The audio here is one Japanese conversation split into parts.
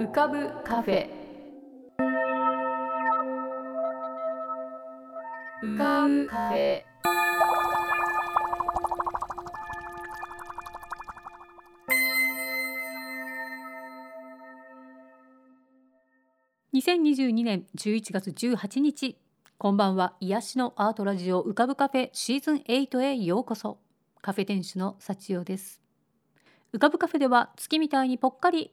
浮かぶカフェ。浮かぶカフェ。2022年11月18日こんばんは。癒しのアートラジオ浮かぶカフェシーズン8へようこそ。カフェ店主の幸代です。浮かぶカフェでは月みたいにぽっかり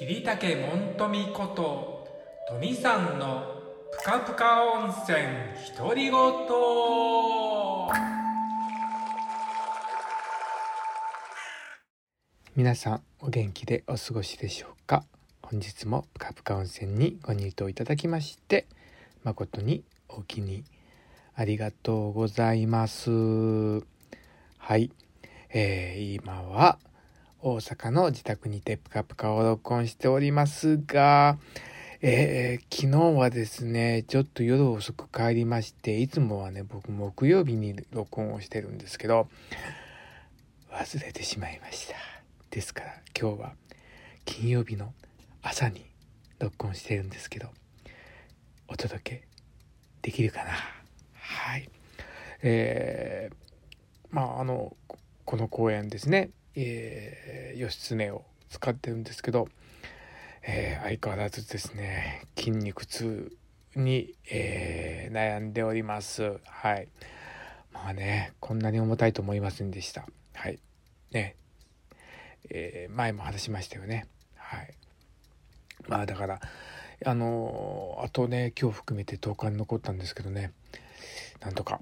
桐竹門富こと富さんのぷかぷか温泉独り言。皆さんお元気でお過ごしでしょうか？本日もぷかぷか温泉にご入湯いただきまして誠にお気にありがとうございます。はい、えー、今は大阪の自宅にてぷかぷかを録音しておりますが、えー、昨日はですね、ちょっと夜遅く帰りまして、いつもはね、僕木曜日に録音をしてるんですけど、忘れてしまいました。ですから今日は金曜日の朝に録音してるんですけどお届けできるかな？はい。えー、まああのこの公演ですね、えー、義経を使ってるんですけど、えー、相変わらずですね筋肉痛に、えー、悩んでおります。はい。まあねこんなに重たいと思いませんでした。はい。ね。えー、前も話しましたよね。はい。まあだからあのあとね今日含めて10日に残ったんですけどねなんとか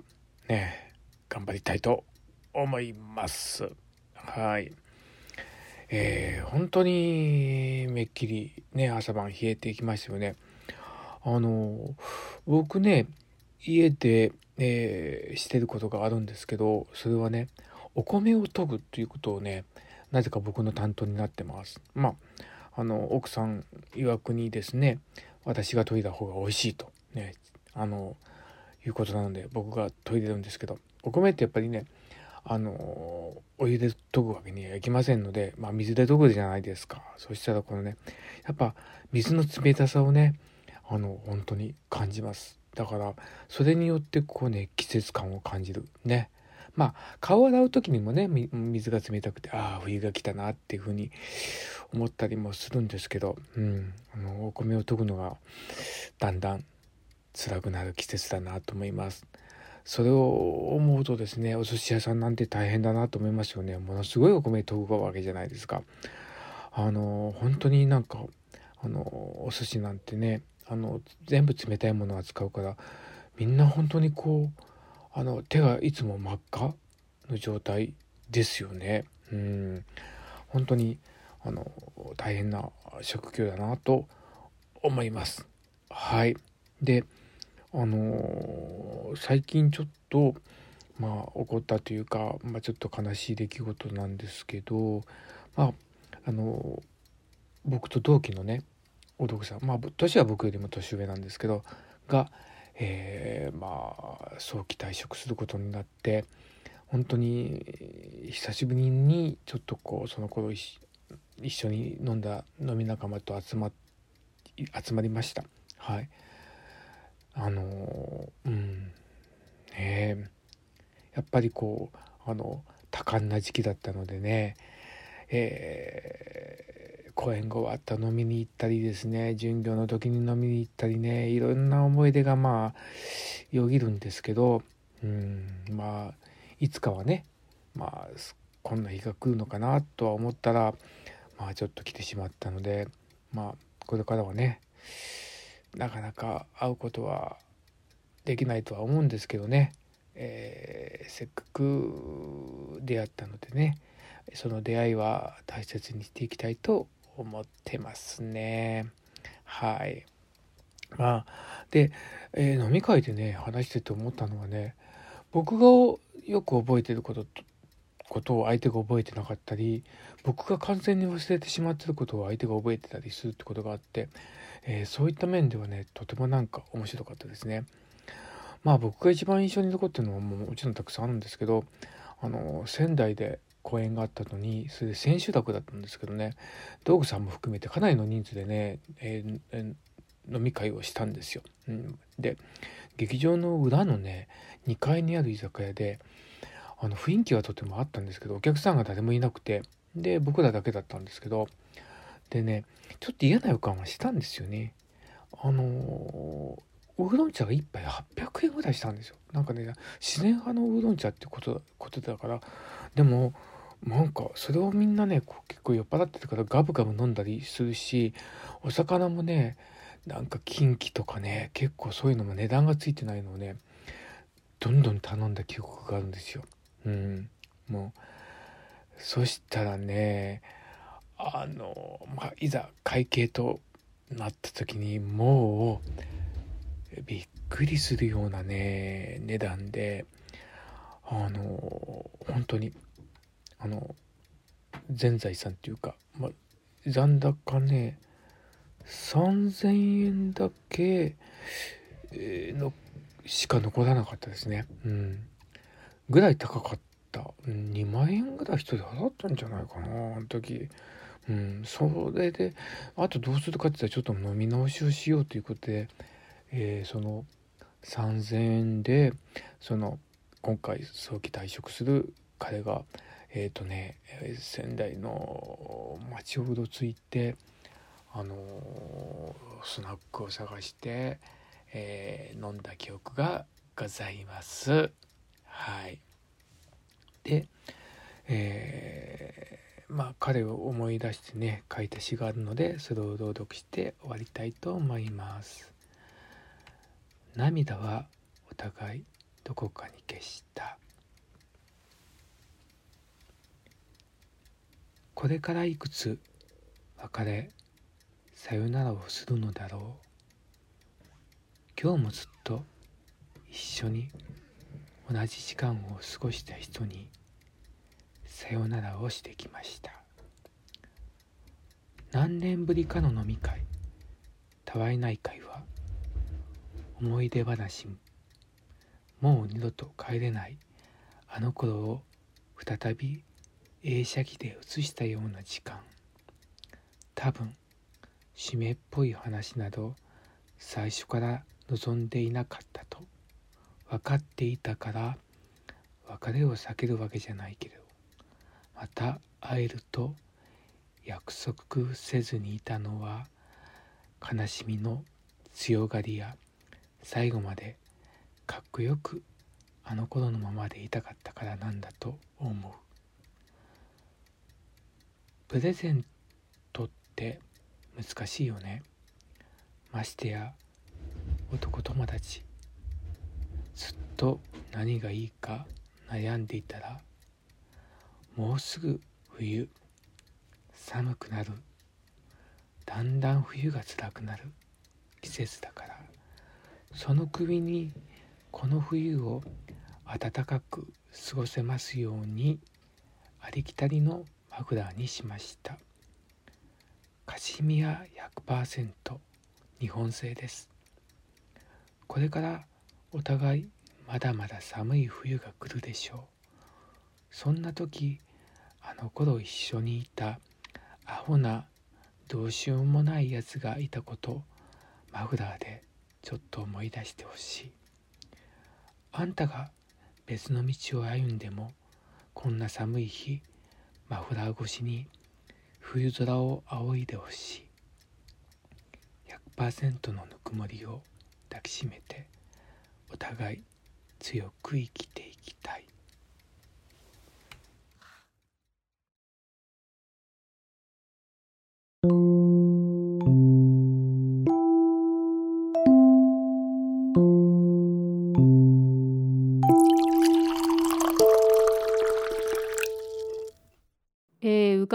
ね頑張りたいと思います。はい。えー、本当にめっきりね朝晩冷えていきましたよね。あの僕ね家で、えー、してることがあるんですけどそれはねお米を研ぐっていうことをねなぜか僕の担当になってます。まああの奥さん曰くにですね私が研いだ方が美味しいとねあのいうことなので僕が研いでるんですけどお米ってやっぱりねあのお湯で研ぐわけにはいきませんので、まあ、水で研ぐじゃないですか。そしたらこのねやっぱ水の冷たさをねあの本当に感じます。だからそれによってこうね季節感を感じる。ね。まあ顔を洗う時にもね水が冷たくてああ冬が来たなっていうふうに思ったりもするんですけど、うん、あのお米を研ぐのがだんだん辛くなる季節だなと思います。それを思うとですねお寿司屋さんなんて大変だなと思いますよねものすごいお米研ぐわけじゃないですかあの本当になんかあのお寿司なんてねあの全部冷たいものを扱うからみんな本当にこうあの手がいつも真っ赤の状態ですよね。うん本当にあの大変な職業だなと思います。はい。であの最近ちょっとまあ起こったというか、まあ、ちょっと悲しい出来事なんですけどまああの僕と同期のねお父さんまあ年は僕よりも年上なんですけどがえー、まあ早期退職することになって本当に久しぶりにちょっとこうその頃一緒に飲んだ飲み仲間と集ま集まりました。はい。あのうん。ねやっぱりこうあの多感な時期だったのでね。えー公演後はあった飲みに行ったりですね。巡業の時に飲みに行ったりね。いろんな思い出がまあよぎるんですけど。うんまあいつかはねまあこんな日が来るのかなとは思ったらまあちょっと来てしまったのでまあこれからはねなかなか会うことはできないとは思うんですけどね、えー、せっかく出会ったのでね。その出会いは大切にしていきたいと思ってますね。はい。まあで、えー、飲み会でね話してて思ったのはね僕がよく覚えてることことを相手が覚えてなかったり僕が完全に忘れてしまってることを相手が覚えてたりするってことがあって、えー、そういった面ではねとてもなんか面白かったですね。まあ僕が一番印象に残ってるのはもちろんたくさんあるんですけどあの仙台で公演があったのにそれで千秋楽だったんですけどね道具さんも含めてかなりの人数でね、えーえー、飲み会をしたんですよ。うん、で劇場の裏のね2階にある居酒屋であの雰囲気はとてもあったんですけどお客さんが誰もいなくてで僕らだけだったんですけどでねちょっと嫌な予感はしたんですよね。あのウーロン茶が1杯800円ぐらいしたんですよ。なんかね自然派のウーロン茶ってことことだからでもなんかそれをみんなね結構酔っ払ってたからガブガブ飲んだりするしお魚もねなんかキンキとかね結構そういうのも値段がついてないのをねどんどん頼んだ記憶があるんですよ。うん、もうそしたらねあの、まあ、いざ会計となった時にもうびっくりするようなね値段であの本当にあの全財産っていうか、まあ、残高ね3,000円だけのしか残らなかったですね。うんぐらい高かった。2万円ぐらい一人払ったんじゃないかな、あの時。うん、それで、あとどうするかって言ったらちょっと飲み直しをしようということで、えー、その3,000円で、その、今回早期退職する彼が、えっ、ー、とね、仙台の町をうろついて、あのスナックを探して、えー、飲んだ記憶がございます。はい。で、えー、まあ彼を思い出してね書いた詩があるのでそれを朗読して終わりたいと思います。涙はお互いどこかに消したこれからいくつ別れさよならをするのだろう今日もずっと一緒に同じ時間を過ごした人にさよならをしてきました。何年ぶりかの飲み会。たわいない会は思い出話。もう二度と帰れない。あの頃を再び映写機で映したような時間。多分締めっぽい話など最初から望んでいなかったと分かっていたから別れを避けるわけじゃないけど。また会えると約束せずにいたのは悲しみの強がりや最後までかっこよくあの頃のままでいたかったからなんだと思う。プレゼントって難しいよね。ましてや男友達。ずっと何がいいか悩んでいたらもうすぐ冬。寒くなる。だんだん冬が辛くなる。季節だから。その首にこの冬を暖かく過ごせますようにありきたりのマフラーにしました。カシミヤ100%日本製です。これからお互いまだまだ寒い冬が来るでしょう。そんな時の頃一緒にいたアホなどうしようもないやつがいたことマフラーでちょっと思い出してほしい。あんたが別の道を歩んでもこんな寒い日マフラー越しに冬空を仰いでほしい。100%のぬくもりを抱きしめてお互い強く生きていきたい。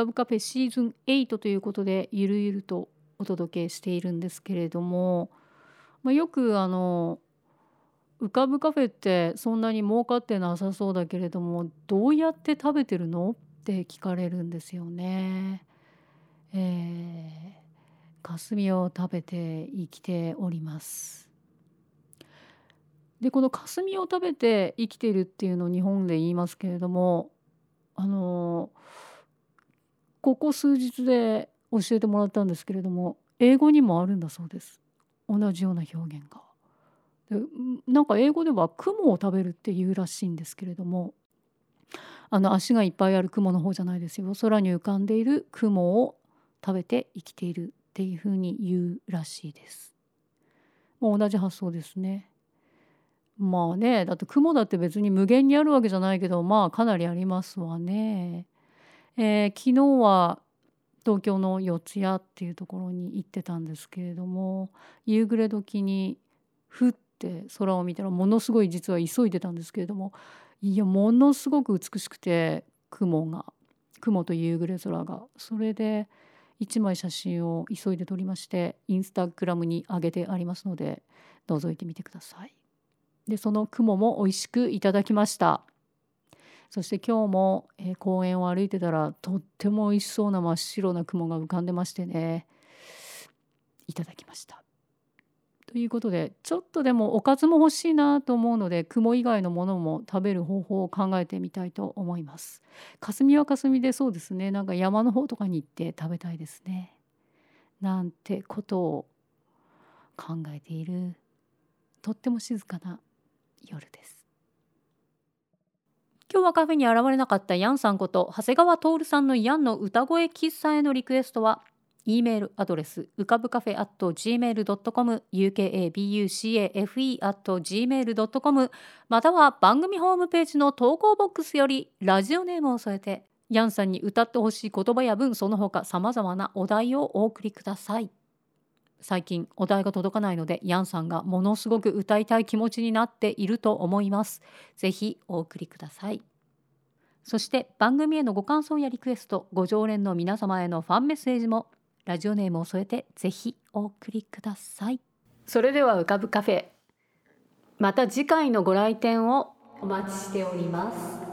かぶカフェシーズン8ということでゆるゆるとお届けしているんですけれども、まあ、よくあの浮かぶカフェってそんなに儲かってなさそうだけれどもどうやって食べてるの？って聞かれるんですよね。えー、霞を食べて生きております。でこの霞を食べて生きてるっていうのを日本で言いますけれどもあのここ数日で教えてもらったんですけれども英語にもあるんだそうです同じような表現が。でなんか英語では雲を食べるっていうらしいんですけれどもあの足がいっぱいある雲の方じゃないですよ空に浮かんでいる雲を食べて生きているっていうふうに言うらしいです。もう同じ発想ですね。まあねだって雲だって別に無限にあるわけじゃないけどまあかなりありますわね。えー、昨日は東京の四谷っていうところに行ってたんですけれども夕暮れ時にふって空を見たらものすごい実は急いでたんですけれどもいやものすごく美しくて雲が雲と夕暮れ空がそれで1枚写真を急いで撮りましてインスタグラムに上げてありますので覗いてみてください。でその雲も美味しくいただきましたそして今日も、え、公園を歩いてたらとっても美味しそうな真っ白な雲が浮かんでましてね。いただきました。ということでちょっとでもおかずも欲しいなと思うので雲以外のものも食べる方法を考えてみたいと思います。霞は霞でそうですね。なんか山の方とかに行って食べたいですね。なんてことを考えている。とっても静かな夜です。今日はカフェに現れなかったヤンさんこと長谷川徹さんのヤンの歌声喫茶へのリクエストは e メールアドレスうかぶカフェ at gmail.com ukabucafe at gmail.com または番組ホームページの投稿ボックスよりラジオネームを添えてヤンさんに歌ってほしい言葉や文その他さまざまなお題をお送りください。最近お題が届かないのでヤンさんがものすごく歌いたい気持ちになっていると思います。ぜひお送りください。そして番組へのご感想やリクエスト、ご常連の皆様へのファンメッセージもラジオネームを添えてぜひお送りください。それでは浮かぶカフェ。また次回のご来店をお待ちしております。